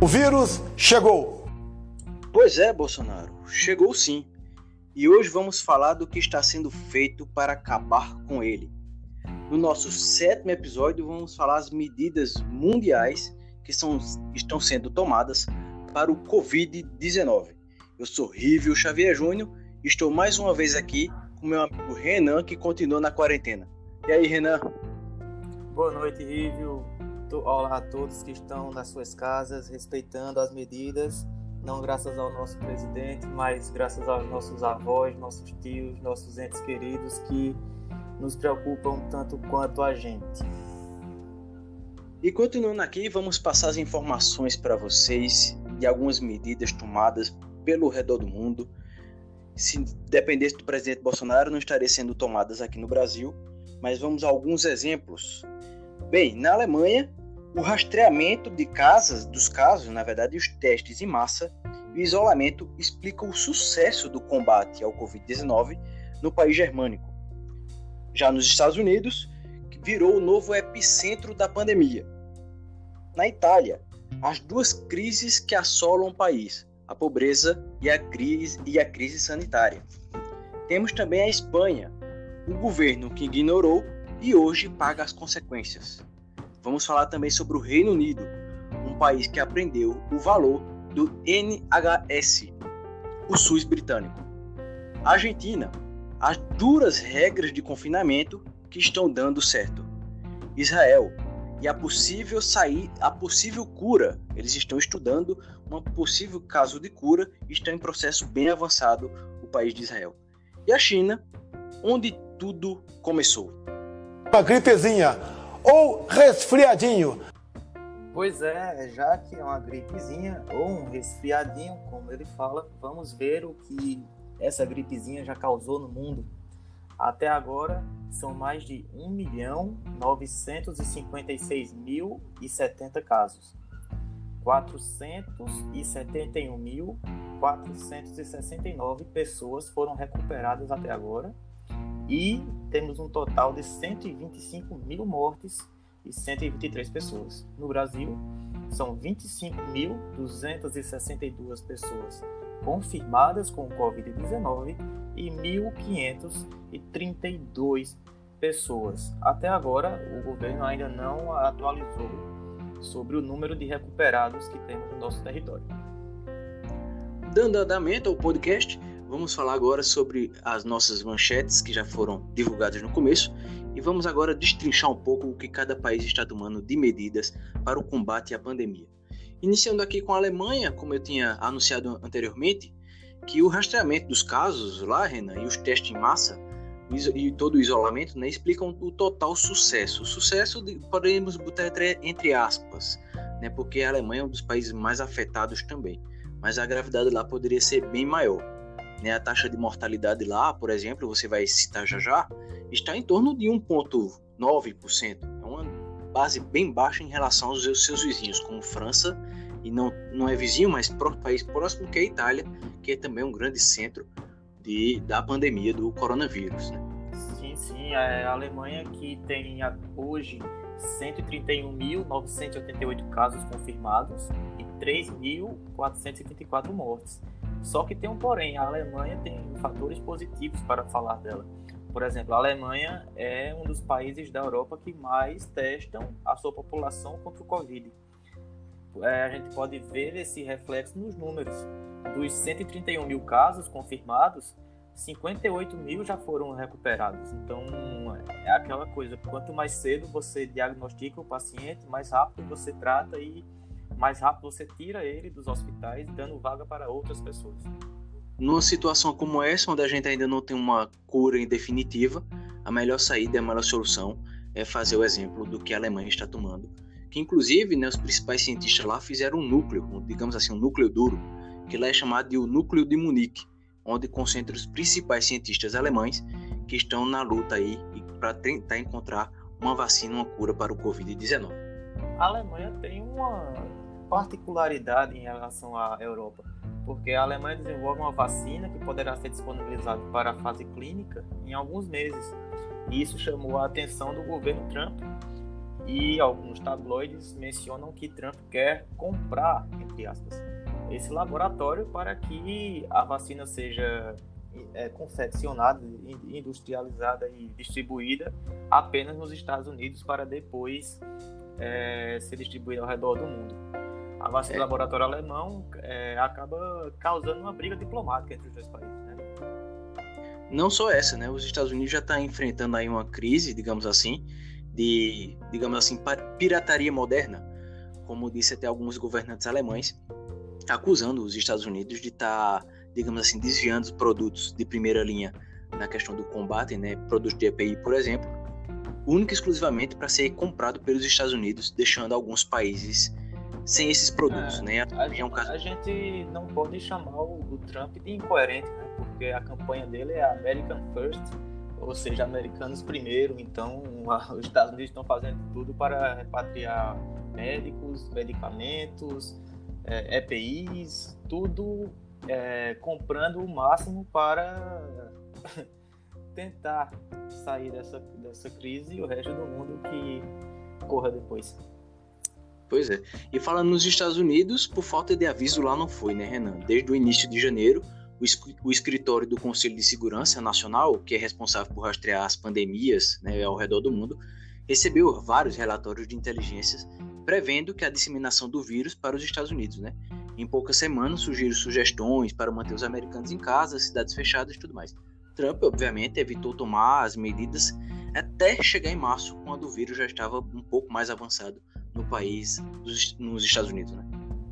O vírus chegou. Pois é, Bolsonaro, chegou sim. E hoje vamos falar do que está sendo feito para acabar com ele. No nosso sétimo episódio, vamos falar as medidas mundiais que são, estão sendo tomadas para o Covid-19. Eu sou Rívio Xavier Júnior e estou mais uma vez aqui com meu amigo Renan, que continua na quarentena. E aí, Renan? Boa noite, Rívio. Olá a todos que estão nas suas casas, respeitando as medidas, não graças ao nosso presidente, mas graças aos nossos avós, nossos tios, nossos entes queridos que nos preocupam tanto quanto a gente. E continuando aqui, vamos passar as informações para vocês de algumas medidas tomadas pelo redor do mundo. Se dependesse do presidente Bolsonaro, não estariam sendo tomadas aqui no Brasil, mas vamos a alguns exemplos. Bem, na Alemanha, o rastreamento de casas, dos casos, na verdade, os testes em massa e o isolamento explicam o sucesso do combate ao Covid-19 no país germânico. Já nos Estados Unidos, virou o novo epicentro da pandemia. Na Itália, as duas crises que assolam o país, a pobreza e a crise, e a crise sanitária. Temos também a Espanha, o governo que ignorou e hoje paga as consequências. Vamos falar também sobre o Reino Unido, um país que aprendeu o valor do NHS, o SUS britânico. A Argentina, as duras regras de confinamento que estão dando certo. Israel e a possível sair, a possível cura. Eles estão estudando um possível caso de cura estão em processo bem avançado o país de Israel. E a China, onde tudo começou. Uma gripezinha ou resfriadinho? Pois é, já que é uma gripezinha ou um resfriadinho, como ele fala, vamos ver o que essa gripezinha já causou no mundo. Até agora, são mais de 1 milhão 956 mil e 70 casos. 471.469 pessoas foram recuperadas até agora e temos um total de 125 mil mortes e 123 pessoas. No Brasil, são 25.262 pessoas confirmadas com o Covid-19 e 1.532 pessoas. Até agora, o governo ainda não atualizou sobre o número de recuperados que temos no nosso território. Dando andamento ao podcast, vamos falar agora sobre as nossas manchetes que já foram divulgadas no começo e vamos agora destrinchar um pouco o que cada país está tomando de medidas para o combate à pandemia. Iniciando aqui com a Alemanha, como eu tinha anunciado anteriormente, que o rastreamento dos casos lá, Renan, e os testes em massa e todo o isolamento né, explicam o total sucesso. O sucesso de, podemos botar entre, entre aspas, né, porque a Alemanha é um dos países mais afetados também, mas a gravidade lá poderia ser bem maior. Né? A taxa de mortalidade lá, por exemplo, você vai citar já já, está em torno de 1,9%. É uma base bem baixa em relação aos seus vizinhos, como França, e não, não é vizinho, mas país próximo que é a Itália, que é também um grande centro de, da pandemia do coronavírus. Né? Sim, sim. A Alemanha que tem hoje 131.988 casos confirmados e 3.474 mortes. Só que tem um porém, a Alemanha tem fatores positivos para falar dela. Por exemplo, a Alemanha é um dos países da Europa que mais testam a sua população contra o Covid. É, a gente pode ver esse reflexo nos números. Dos 131 mil casos confirmados, 58 mil já foram recuperados. Então, é aquela coisa: quanto mais cedo você diagnostica o paciente, mais rápido você trata e mais rápido você tira ele dos hospitais, dando vaga para outras pessoas. Numa situação como essa, onde a gente ainda não tem uma cura definitiva, a melhor saída, a melhor solução é fazer o exemplo do que a Alemanha está tomando. Que inclusive, né, os principais cientistas lá fizeram um núcleo, digamos assim, um núcleo duro, que lá é chamado de o núcleo de Munique, onde concentra os principais cientistas alemães que estão na luta aí para tentar encontrar uma vacina, uma cura para o Covid-19. A Alemanha tem uma particularidade em relação à Europa, porque a Alemanha desenvolve uma vacina que poderá ser disponibilizada para a fase clínica em alguns meses. E isso chamou a atenção do governo Trump e alguns tabloides mencionam que Trump quer comprar, entre aspas, esse laboratório para que a vacina seja é, confeccionada, industrializada e distribuída apenas nos Estados Unidos para depois é, ser distribuída ao redor do mundo. A vacina é. do laboratório alemão é, acaba causando uma briga diplomática entre os dois países. Né? Não só essa, né? Os Estados Unidos já estão tá enfrentando aí uma crise, digamos assim, de, digamos assim, pirataria moderna, como disse até alguns governantes alemães, acusando os Estados Unidos de estar, tá, digamos assim, desviando os produtos de primeira linha na questão do combate, né? Produtos de EPI, por exemplo, única e exclusivamente para ser comprado pelos Estados Unidos, deixando alguns países sem esses produtos, é, né? A, é um caso... a, gente não pode chamar o, o, Trump de incoerente, né? Porque a campanha dele é American First, ou seja, americanos primeiro. Então, a, os Estados Unidos estão fazendo tudo para repatriar médicos, medicamentos, é, EPIs, tudo é, comprando o máximo para tentar sair dessa, dessa crise e o resto do mundo que corra depois. Pois é. E falando nos Estados Unidos, por falta de aviso lá não foi, né, Renan? Desde o início de janeiro, o, escritório do Conselho de Segurança Nacional, que é responsável por rastrear as pandemias né, ao redor do mundo, recebeu vários relatórios de inteligências prevendo que a disseminação do vírus para os Estados Unidos, né? Em poucas semanas surgiram sugestões para manter os americanos em casa, cidades fechadas e tudo mais. Trump, obviamente, evitou tomar as medidas até chegar em março, quando o vírus já estava um pouco mais avançado no país, nos Estados Unidos, né?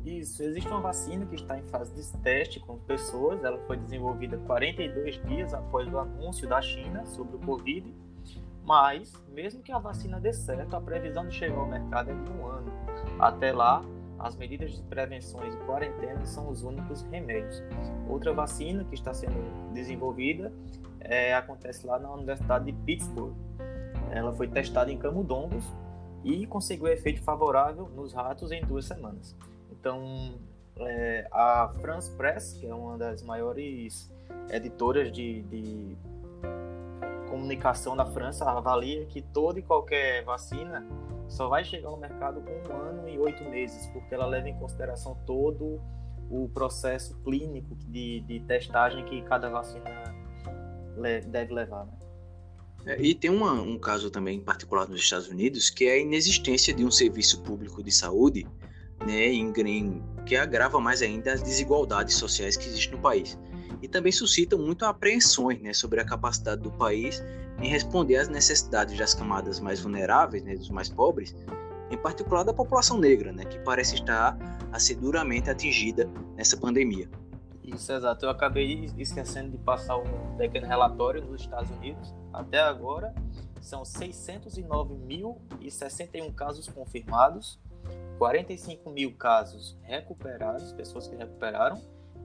Isso, existe uma vacina que está em fase de teste com pessoas. Ela foi desenvolvida 42 dias após o anúncio da China sobre o Covid. Mas, mesmo que a vacina dê certo, a previsão de chegar ao mercado é de um ano. Até lá, as medidas de prevenções e quarentena são os únicos remédios. Outra vacina que está sendo desenvolvida é, acontece lá na Universidade de Pittsburgh. Ela foi testada em camundongos e conseguiu efeito favorável nos ratos em duas semanas. Então, é, a France Press, que é uma das maiores editoras de, de comunicação da França, avalia que toda e qualquer vacina só vai chegar ao mercado com um ano e oito meses, porque ela leva em consideração todo o processo clínico de, de testagem que cada vacina deve levar. Né? É, e tem uma, um caso também particular nos Estados Unidos, que é a inexistência de um serviço público de saúde, né, em, em, que agrava mais ainda as desigualdades sociais que existem no país. E também suscita muito apreensões né, sobre a capacidade do país em responder às necessidades das camadas mais vulneráveis, né, dos mais pobres, em particular da população negra, né, que parece estar a ser duramente atingida nessa pandemia. Isso, exato. Eu acabei esquecendo de passar um pequeno relatório nos Estados Unidos. Até agora, são 609.061 casos confirmados, 45 mil casos recuperados, pessoas que recuperaram,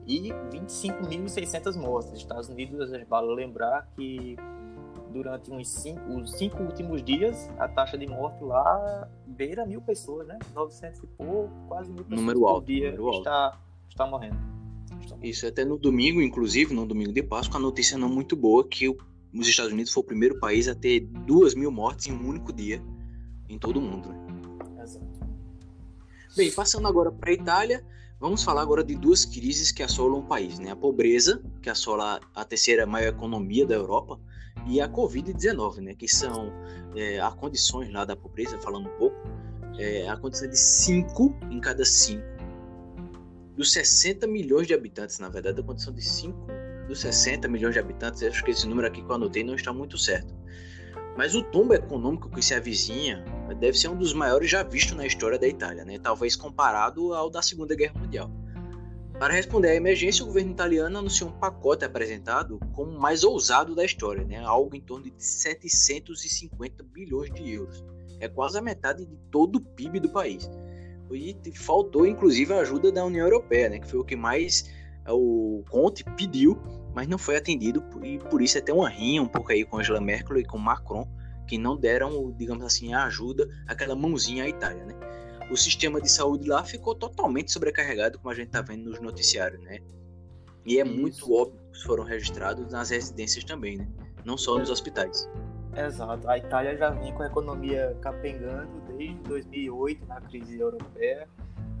e 25.600 mortes. Estados Unidos, vale lembrar que durante uns cinco, os cinco últimos dias, a taxa de morte lá beira mil pessoas, né? 900 e pouco, quase mil pessoas número por alto, dia número está, alto. está morrendo. Isso, até no domingo, inclusive, no domingo de Páscoa, a notícia não muito boa que os Estados Unidos foi o primeiro país a ter duas mil mortes em um único dia em todo o mundo. Né? Exato. Bem, passando agora para a Itália, vamos falar agora de duas crises que assolam o país, né? A pobreza, que assola a terceira maior economia da Europa, e a Covid-19, né? Que são é, as condições lá da pobreza, falando um pouco, é, a condição de 5 em cada 5 dos 60 milhões de habitantes, na verdade, a condição de 5 dos 60 milhões de habitantes, acho que esse número aqui que eu anotei não está muito certo. Mas o tombo econômico que se avizinha deve ser um dos maiores já visto na história da Itália, né? talvez comparado ao da Segunda Guerra Mundial. Para responder à emergência, o governo italiano anunciou um pacote apresentado como o mais ousado da história, né? algo em torno de 750 bilhões de euros. É quase a metade de todo o PIB do país. E faltou, inclusive, a ajuda da União Europeia, né, que foi o que mais é, o Conte pediu, mas não foi atendido, e por isso até uma rinha um pouco aí com Angela Merkel e com Macron, que não deram, digamos assim, a ajuda, aquela mãozinha à Itália, né? O sistema de saúde lá ficou totalmente sobrecarregado, como a gente está vendo nos noticiários, né? E é muito óbvio que foram registrados nas residências também, né? Não só nos hospitais. Exato. A Itália já vem com a economia capengando desde 2008 na crise europeia.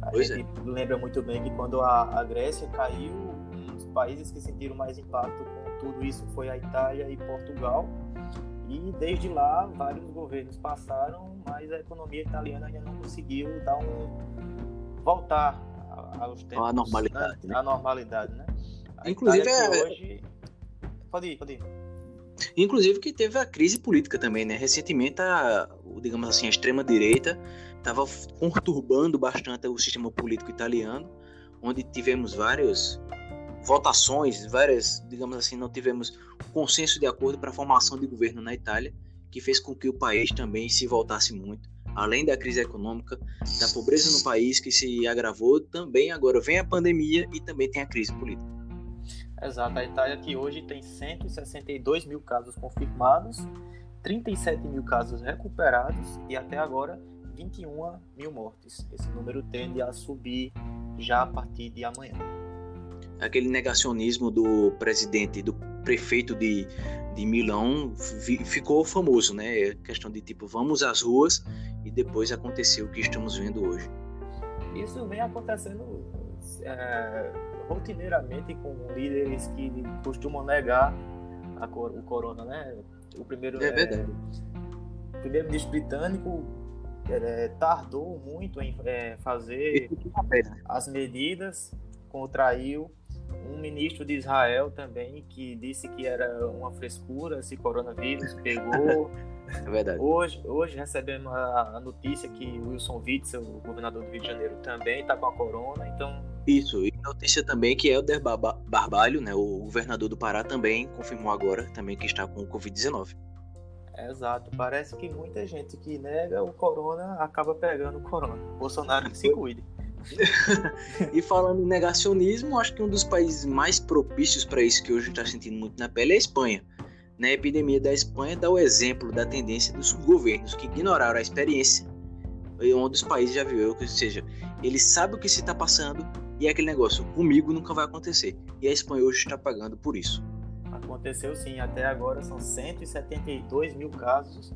A Pois gente lembra muito bem que quando a, a Grécia caiu, um dos países que sentiram mais impacto com tudo isso foi a Itália e Portugal. E desde lá, vários governos passaram, mas a economia italiana ainda não conseguiu dar um voltar a- aos tempos À normalidade, né? né? À normalidade, né? A Inclusive, que é- hoje pode ir, pode ir. Inclusive que teve a crise política também, né? Recentemente, a, digamos assim, a extrema-direita estava conturbando bastante o sistema político italiano, onde tivemos várias votações, várias, digamos assim, não tivemos consenso de acordo para a formação de governo na Itália, que fez com que o país também se voltasse muito. Além da crise econômica, da pobreza no país que se agravou, também agora vem a pandemia e também tem a crise política. Exato, a Itália que hoje tem 162 mil casos confirmados, 37 mil casos recuperados e até agora 21 mil mortes. Esse número tende a subir já a partir de amanhã. aquele negacionismo do presidente, do prefeito de, de Milão vi- ficou famoso, né? A questão de tipo, vamos às ruas e depois aconteceu o que estamos vendo hoje. Isso vem acontecendo é, rotineiramente com líderes que costumam negar cor- o corona, né? O primeiro É verdade. o primeiro-ministro britânico é, tardou muito em é, fazer as medidas, contraiu. Um ministro de Israel também que disse que era uma frescura esse coronavírus pegou. É verdade. Hoje, hoje recebemos a, notícia que Wilson Witzel, o governador do Rio de Janeiro, também está com a corona. Então, Isso, notícia também que Helder Barba- Barbalho, né, o governador do Pará, também confirmou agora também que está com o Covid-19. é exato. Parece que muita gente que nega o corona acaba pegando o corona. Bolsonaro que se cuide. E falando em negacionismo, acho que um dos países mais propícios para isso que hoje está sentindo muito na pele é a Espanha. Na epidemia da Espanha dá o exemplo da tendência dos governos que ignoraram a experiência e onde os países já viram, ou seja, eles sabem o que se está passando e é aquele negócio, comigo nunca vai acontecer. E a Espanha hoje está pagando por isso. Aconteceu sim, até agora são 172 mil casos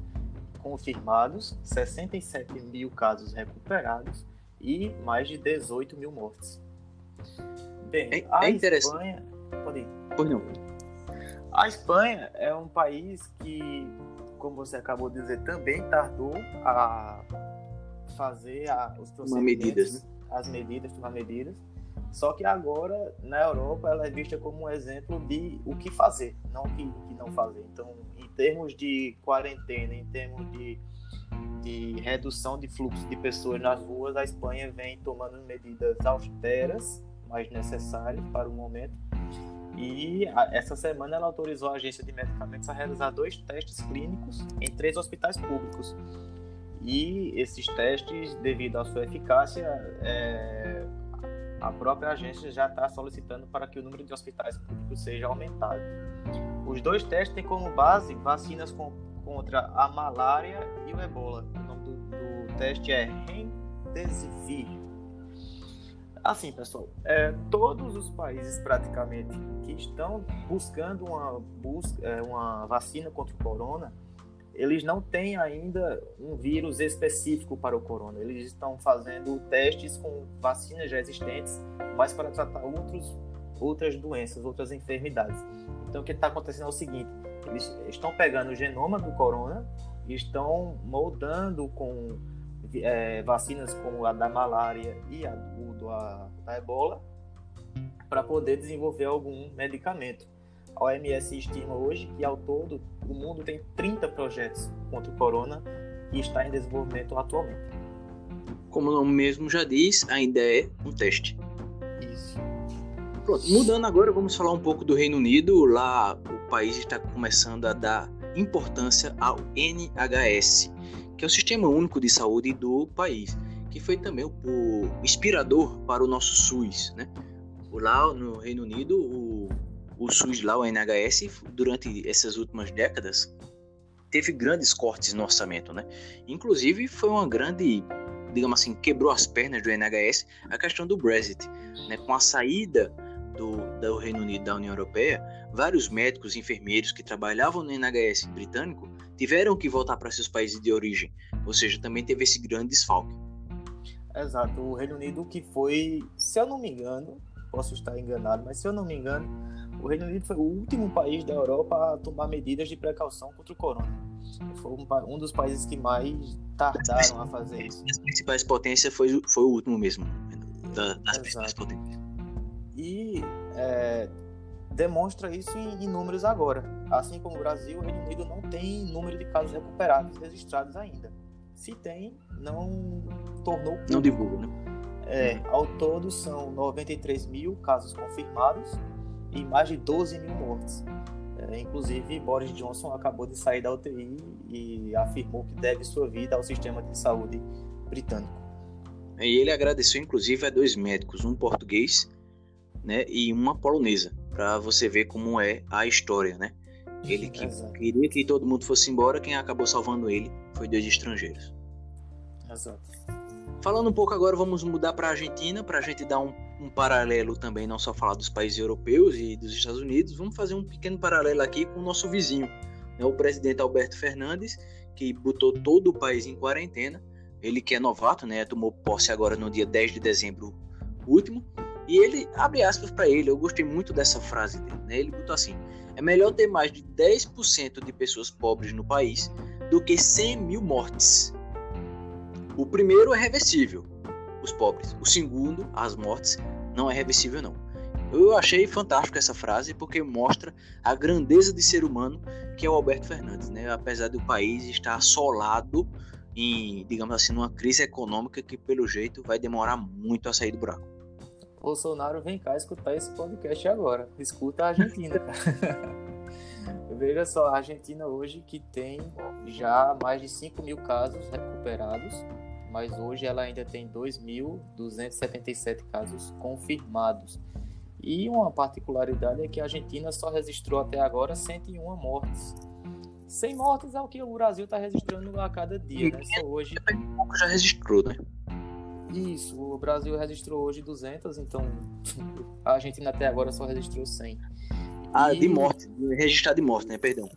confirmados, 67 mil casos recuperados e mais de 18 mil mortes. Bem, É- a é. Espanha. Pode ir. Pois não. A Espanha é um país que, como você acabou de dizer, também tardou a fazer a, os Tomar medidas, né? procedimentos, as medidas, tomar medidas. Só que agora, na Europa, ela é vista como um exemplo de o que fazer, não o que, que não fazer. Então, em termos de quarentena, em termos de, de redução de fluxo de pessoas nas ruas, a Espanha vem tomando medidas austeras, mas necessárias para o momento. E essa semana ela autorizou a agência de medicamentos a realizar dois testes clínicos em três hospitais públicos. E esses testes, devido à sua eficácia, é, a própria agência já está solicitando para que o número de hospitais públicos seja aumentado. Os dois testes têm como base vacinas com- contra a malária e o ebola. O nome do, do teste é Remdesivir. Assim, pessoal, é, todos os países praticamente que estão buscando uma, busca, é, uma vacina contra o corona, eles não têm ainda um vírus específico para o corona. Eles estão fazendo testes com vacinas já existentes, mas para tratar outros, outras doenças, outras enfermidades. Então, o que está acontecendo é o seguinte: eles estão pegando o genoma do corona e estão moldando com é, vacinas como a da malária e a do, a, da ebola para poder desenvolver algum medicamento. A OMS estima hoje que ao todo o mundo tem 30 projetos contra o corona que está em desenvolvimento atualmente. Como o nome mesmo já diz, ainda é um teste. Isso. Pronto, mudando agora, vamos falar um pouco do Reino Unido. Lá o país está começando a dar importância ao NHS, que é o Sistema Único de Saúde do país, que foi também o, o inspirador para o nosso SUS, né? Lá no Reino Unido, o, o SUS lá, o NHS, durante essas últimas décadas, teve grandes cortes no orçamento, né? Inclusive foi uma grande, digamos assim, quebrou as pernas do NHS a questão do Brexit, né? Com a saída do, do Reino Unido da União Europeia, vários médicos e enfermeiros que trabalhavam no NHS britânico tiveram que voltar para seus países de origem. Ou seja, também teve esse grande desfalque. Exato. O Reino Unido que foi, se eu não me engano, posso estar enganado, mas se eu não me engano, o Reino Unido foi o último país da Europa a tomar medidas de precaução contra o corona. Foi um, um dos países que mais tardaram a fazer isso. As principais potências foi, foi o último mesmo, da, das principais potências. E é, demonstra isso em, em, números agora. Assim como o Brasil, o Reino Unido não tem número de casos recuperados registrados ainda. Se tem, não tornou. Público. Não divulga, né? É, ao todo são 93 mil casos confirmados e mais de 12 mil mortes. É, inclusive, Boris Johnson acabou de sair da UTI e afirmou que deve sua vida ao sistema de saúde britânico. E ele agradeceu, inclusive, a dois médicos, um português né, e uma polonesa, para você ver como é a história, né? Ele que Exato. queria que todo mundo fosse embora, quem acabou salvando ele foi dois estrangeiros. Exato. Falando um pouco agora, vamos mudar para a Argentina, para a gente dar um, um, paralelo também, não só falar dos países europeus e dos Estados Unidos, vamos fazer um pequeno paralelo aqui com o nosso vizinho, né, o presidente Alberto Fernandes, que botou todo o país em quarentena. Ele que é novato, né, tomou posse agora no dia 10 de dezembro último, e ele abre aspas para ele, eu gostei muito dessa frase dele, né? Ele botou assim: é melhor ter mais de 10% de pessoas pobres no país do que 100 mil mortes. O primeiro é reversível, os pobres. O segundo, as mortes, não é reversível não. Eu achei fantástico essa frase porque mostra a grandeza de ser humano que é o Alberto Fernandes, né? Apesar do país estar assolado em, digamos assim, numa crise econômica que pelo jeito vai demorar muito a sair do buraco. Bolsonaro vem cá escutar esse podcast agora. Escuta a Argentina, Veja só, a Argentina hoje que tem já mais de 5 mil casos recuperados mas hoje ela ainda tem 2.277 casos confirmados. E uma particularidade é que a Argentina só registrou até agora 101 mortes. 100 mortes é o que o Brasil está registrando a cada dia, né? Só hoje. Já registrou, né? Isso, o Brasil registrou hoje 200, então a Argentina até agora só registrou 100. Ah, e... de morte, registrado de morte, né? Perdão.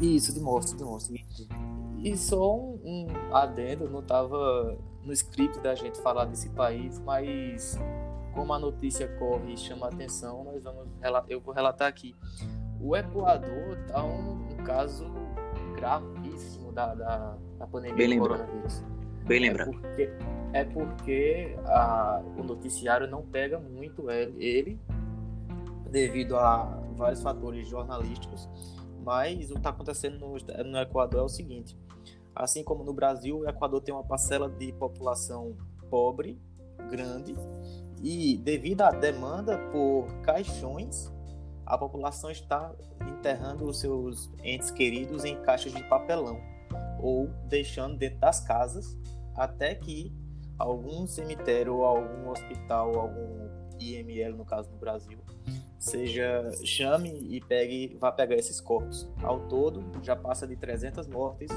Isso, de morte, de morte. E só um, um adendo, não estava no script da gente falar desse país, mas como a notícia corre e chama a atenção, nós vamos eu vou relatar aqui. O Equador está um, um, caso gravíssimo da, da, da pandemia Bem do coronavírus. Bem lembrado. É porque, é porque a, o noticiário não pega muito ele, ele devido a vários fatores jornalísticos mas o que está acontecendo no, no Equador é o seguinte: assim como no Brasil, o Equador tem uma parcela de população pobre, grande, e devido à demanda por caixões, a população está enterrando os seus entes queridos em caixas de papelão ou deixando dentro das casas até que algum cemitério ou algum hospital, algum IML no caso do Brasil, seja chame e pegue, vá pegar esses corpos. Ao todo, já passa de 300 mortes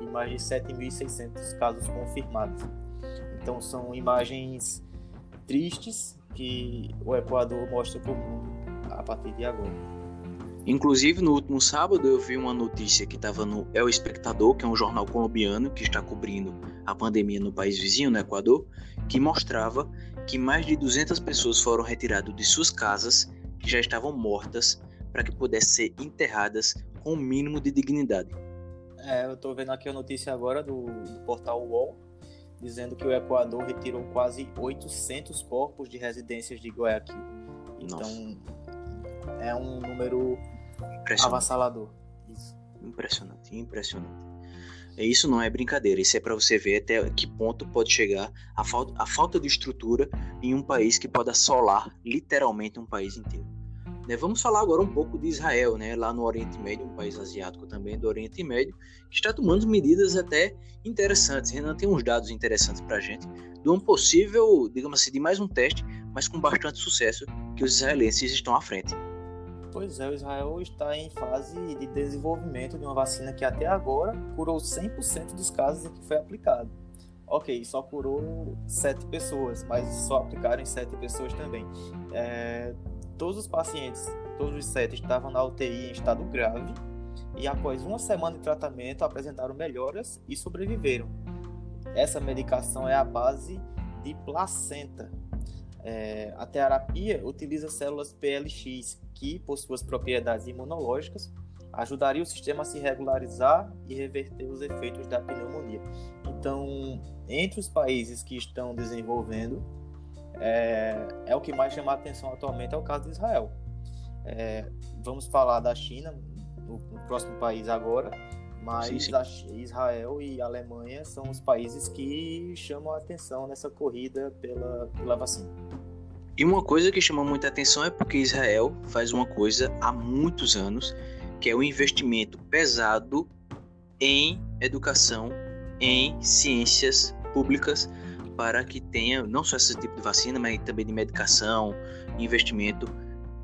e mais de 7.600 casos confirmados. Então são imagens tristes que o Equador mostra para o mundo a partir de agora. Inclusive, no último sábado, eu vi uma notícia que estava no El Espectador, que é um jornal colombiano que está cobrindo a pandemia no país vizinho, no Equador, que mostrava que mais de 200 pessoas foram retiradas de suas casas que já estavam mortas para que pudessem ser enterradas com o mínimo de dignidade. É, eu estou vendo aqui a notícia agora do, do portal UOL, dizendo que o Equador retirou quase 800 corpos de residências de Guayaquil. Então, Nossa. é um número avassalador. Isso. Impressionante, impressionante. Isso não é brincadeira, isso é para você ver até que ponto pode chegar a falta, a falta de estrutura em um país que pode assolar literalmente um país inteiro. Né, vamos falar agora um pouco de Israel, né, lá no Oriente Médio, um país asiático também do Oriente Médio, que está tomando medidas até interessantes. Renan tem uns dados interessantes para a gente de um possível, digamos assim, de mais um teste, mas com bastante sucesso que os israelenses estão à frente. Pois é, o Israel está em fase de desenvolvimento de uma vacina que até agora curou 100% dos casos em que foi aplicado. Ok, só curou 7 pessoas, mas só aplicaram em 7 pessoas também. É, todos os pacientes, todos os 7 estavam na UTI em estado grave e após uma semana de tratamento apresentaram melhoras e sobreviveram. Essa medicação é a base de placenta. É, a terapia utiliza células PLX, que, por suas propriedades imunológicas, ajudaria o sistema a se regularizar e reverter os efeitos da pneumonia. Então, entre os países que estão desenvolvendo, é, é o que mais chama a atenção atualmente é o caso de Israel. É, vamos falar da China, no próximo país agora, mas sim, sim. Israel e Alemanha são os países que chamam a atenção nessa corrida pela, pela vacina. E uma coisa que chama muita atenção é porque Israel faz uma coisa há muitos anos, que é o investimento pesado em educação, em ciências públicas, para que tenha não só esse tipo de vacina, mas também de medicação, investimento.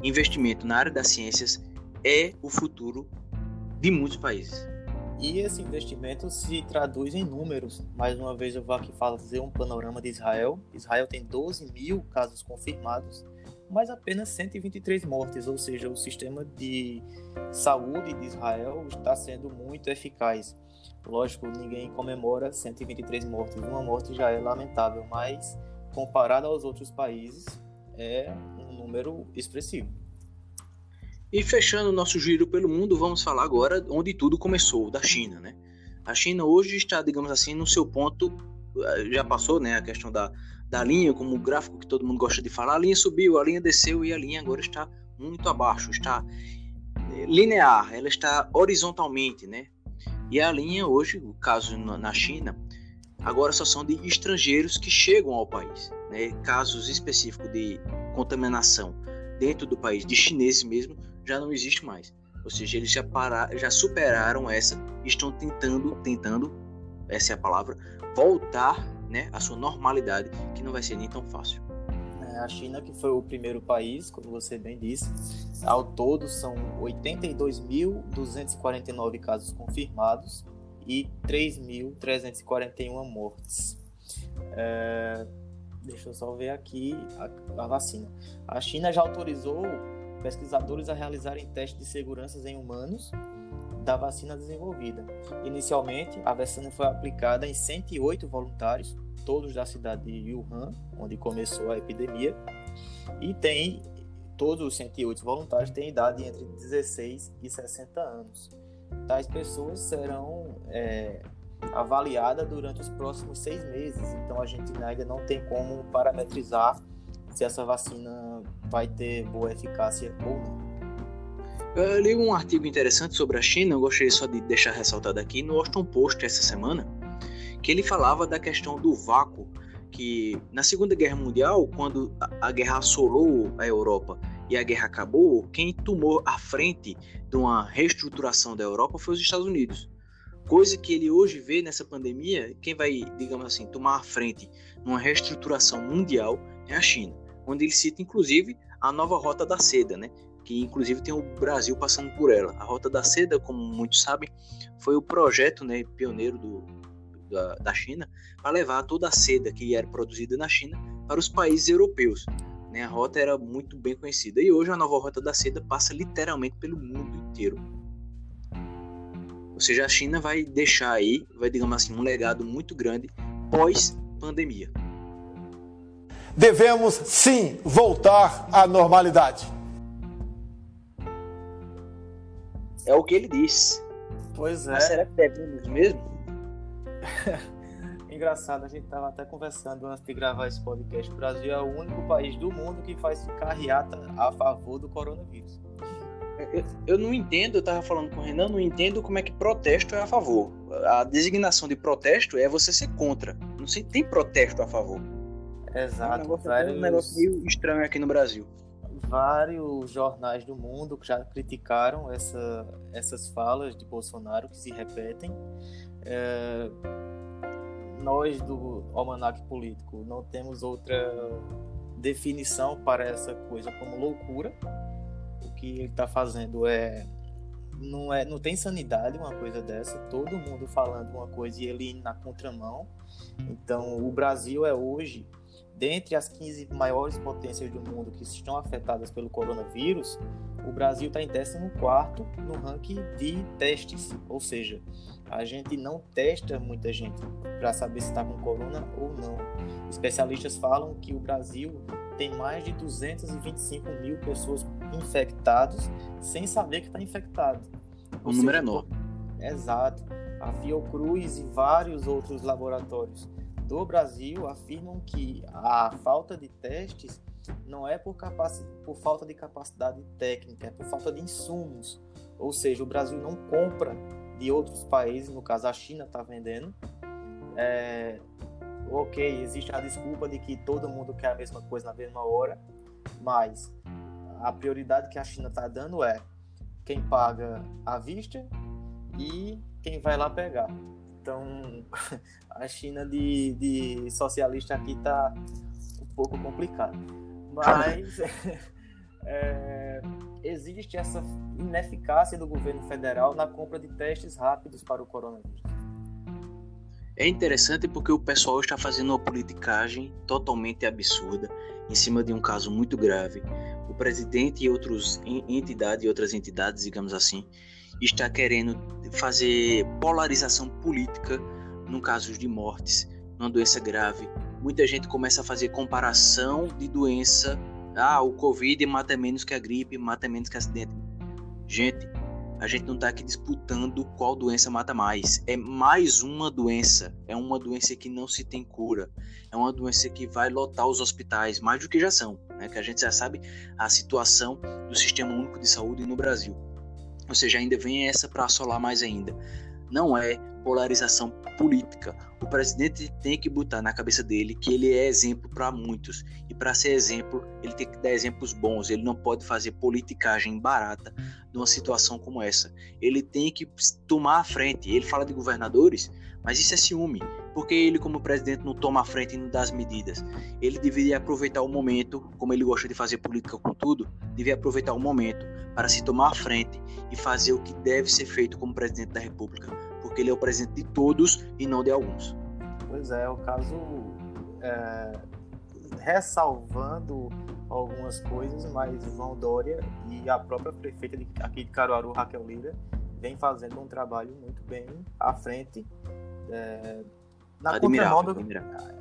Investimento na área das ciências é o futuro de muitos países. E esse investimento se traduz em números. Mais uma vez eu vou aqui fazer um panorama de Israel. Israel tem 12 mil casos confirmados, mas apenas 123 mortes, ou seja, o sistema de saúde de Israel está sendo muito eficaz. Lógico, ninguém comemora 123 mortes. Uma morte já é lamentável, mas comparado aos outros países, é um número expressivo. E fechando o nosso giro pelo mundo, vamos falar agora onde tudo começou, da China, né? A China hoje está, digamos assim, no seu ponto, eh, já passou, né, a questão da, da linha, como o gráfico que todo mundo gosta de falar, a linha subiu, a linha desceu e a linha agora está muito abaixo, está eh, linear, ela está horizontalmente, né? E a linha hoje, o caso na China, agora só são de estrangeiros que chegam ao país, né? Casos específicos de contaminação dentro do país, de chineses mesmo, já não existe mais. Ou seja, eles já, já superaram essa, estão tentando, tentando, essa é a palavra, voltar né, à sua normalidade, que não vai ser nem tão fácil. É, a China, que foi o primeiro país, como você bem disse, ao todo são 82.249 casos confirmados e 3.341 mortes. É, deixa eu só ver aqui a, a vacina. A China já autorizou pesquisadores a realizarem testes de segurança em humanos da vacina desenvolvida. Inicialmente, a vacina foi aplicada em 108 voluntários, todos da cidade de Wuhan, onde começou a epidemia, e tem todos os 108 voluntários têm idade entre 16 e 60 anos. Tais pessoas serão é, avaliadas durante os próximos seis meses, então a gente ainda não tem como parametrizar se essa vacina vai ter boa eficácia ou não. Eu li um artigo interessante sobre a China, eu gostaria só de deixar ressaltado aqui, no Washington Post essa semana, que ele falava da questão do vácuo, que na Segunda Guerra Mundial, quando a guerra assolou a Europa e a guerra acabou, quem tomou a frente de uma reestruturação da Europa foi os Estados Unidos. Coisa que ele hoje vê nessa pandemia, quem vai, digamos assim, tomar a frente numa reestruturação mundial é a China onde ele cita inclusive a nova Rota da Seda, né? que inclusive tem o Brasil passando por ela. A Rota da Seda, como muitos sabem, foi o projeto né, pioneiro do, da, da China para levar toda a seda que era produzida na China para os países europeus. Né? A rota era muito bem conhecida e hoje a nova Rota da Seda passa literalmente pelo mundo inteiro. Ou seja, a China vai deixar aí, vai digamos assim, um legado muito grande pós pandemia devemos sim voltar à normalidade. É o que ele disse. Pois é. Mas será que devemos mesmo? Engraçado, a gente estava até conversando antes de gravar esse podcast. O Brasil é o único país do mundo que faz carreata a favor do coronavírus. Eu, eu não entendo, eu estava falando com o Renan, não entendo como é que protesto é a favor. A designação de protesto é você ser contra. Não sei, tem protesto a favor. Exato. É um negócio, vários... um negócio meio estranho aqui no Brasil. Vários jornais do mundo já criticaram essa, essas falas de Bolsonaro que se repetem. É... Nós do Almanac Político não temos outra definição para essa coisa como loucura. O que ele está fazendo é não é não tem sanidade uma coisa dessa. Todo mundo falando uma coisa e ele na contramão. Então o Brasil é hoje dentre as 15 maiores potências do mundo que estão afetadas pelo coronavírus, o Brasil está em 14 no ranking de testes, ou seja, a gente não testa muita gente para saber se está com corona ou não. Especialistas falam que o Brasil tem mais de 225 mil pessoas infectadas sem saber que está infectado. O número é enorme. Exato. A Fiocruz e vários outros laboratórios do Brasil afirmam que a falta de testes não é por, por falta de capacidade técnica, é por falta de insumos. Ou seja, o Brasil não compra de outros países, no caso a China está vendendo. É, ok, existe a desculpa de que todo mundo quer a mesma coisa na mesma hora, mas a prioridade que a China está dando é quem paga à vista e quem vai lá pegar. Então, a China de, de socialista aqui está um pouco complicado. Mas é, existe essa ineficácia do governo federal na compra de testes rápidos para o coronavírus. É interessante porque o pessoal está fazendo uma politicagem totalmente absurda em cima de um caso muito grave. O presidente e outros entidades e outras entidades, digamos assim, está querendo fazer polarização política no caso de mortes, numa doença grave. Muita gente começa a fazer comparação de doença. Ah, o Covid mata menos que a gripe, mata menos que acidente. Gente, a gente não está aqui disputando qual doença mata mais. É mais uma doença. É uma doença que não se tem cura. É uma doença que vai lotar os hospitais, mais do que já são. Né? Que a gente já sabe a situação do Sistema Único de Saúde no Brasil. Ou seja, ainda vem essa para assolar mais ainda. Não é polarização política. O presidente tem que botar na cabeça dele que ele é exemplo para muitos. E para ser exemplo, ele tem que dar exemplos bons. Ele não pode fazer politicagem barata numa situação como essa. Ele tem que tomar a frente. Ele fala de governadores, mas isso é ciúme. Porque ele, como presidente, não toma a frente e não dá as medidas. Ele deveria aproveitar o momento, como ele gosta de fazer política com tudo, deveria aproveitar o momento para se tomar a frente e fazer o que deve ser feito como presidente da República. Porque ele é o presidente de todos e não de alguns. Pois é, o caso é, ressalvando algumas coisas, mas João Dória e a própria prefeita de, aqui de Caruaru, Raquel Lira, vem fazendo um trabalho muito bem à frente é, na contramão do,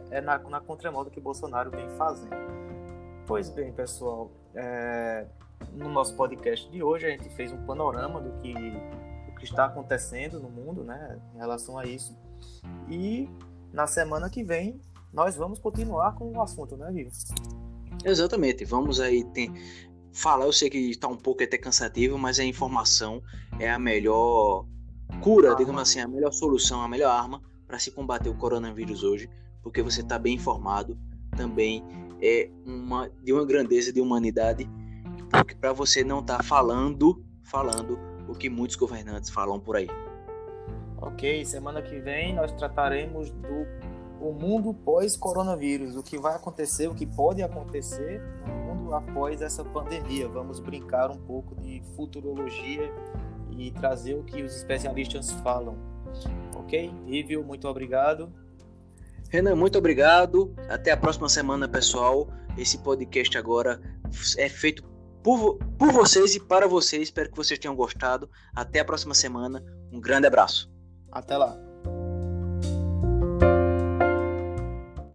é na, na contramão do que Bolsonaro vem fazendo. Pois bem, pessoal, é, no nosso podcast de hoje a gente fez um panorama do que, que está acontecendo no mundo, né, em relação a isso. E na semana que vem nós vamos continuar com o assunto, né, Vivo? Exatamente. Vamos aí ter, falar. Eu sei que está um pouco até cansativo, mas a informação é a melhor cura, arma. digamos assim, a melhor solução, a melhor arma para se combater o coronavírus hoje, porque você está bem informado. Também é uma de uma grandeza de humanidade, porque para você não estar tá falando, falando o que muitos governantes falam por aí. Ok, semana que vem nós trataremos do o mundo pós-coronavírus, o que vai acontecer, o que pode acontecer no mundo após essa pandemia. Vamos brincar um pouco de futurologia e trazer o que os especialistas falam. Ok? Rívio, muito obrigado. Renan, muito obrigado. Até a próxima semana, pessoal. Esse podcast agora é feito por, por vocês e para vocês. Espero que vocês tenham gostado. Até a próxima semana. Um grande abraço. Até lá.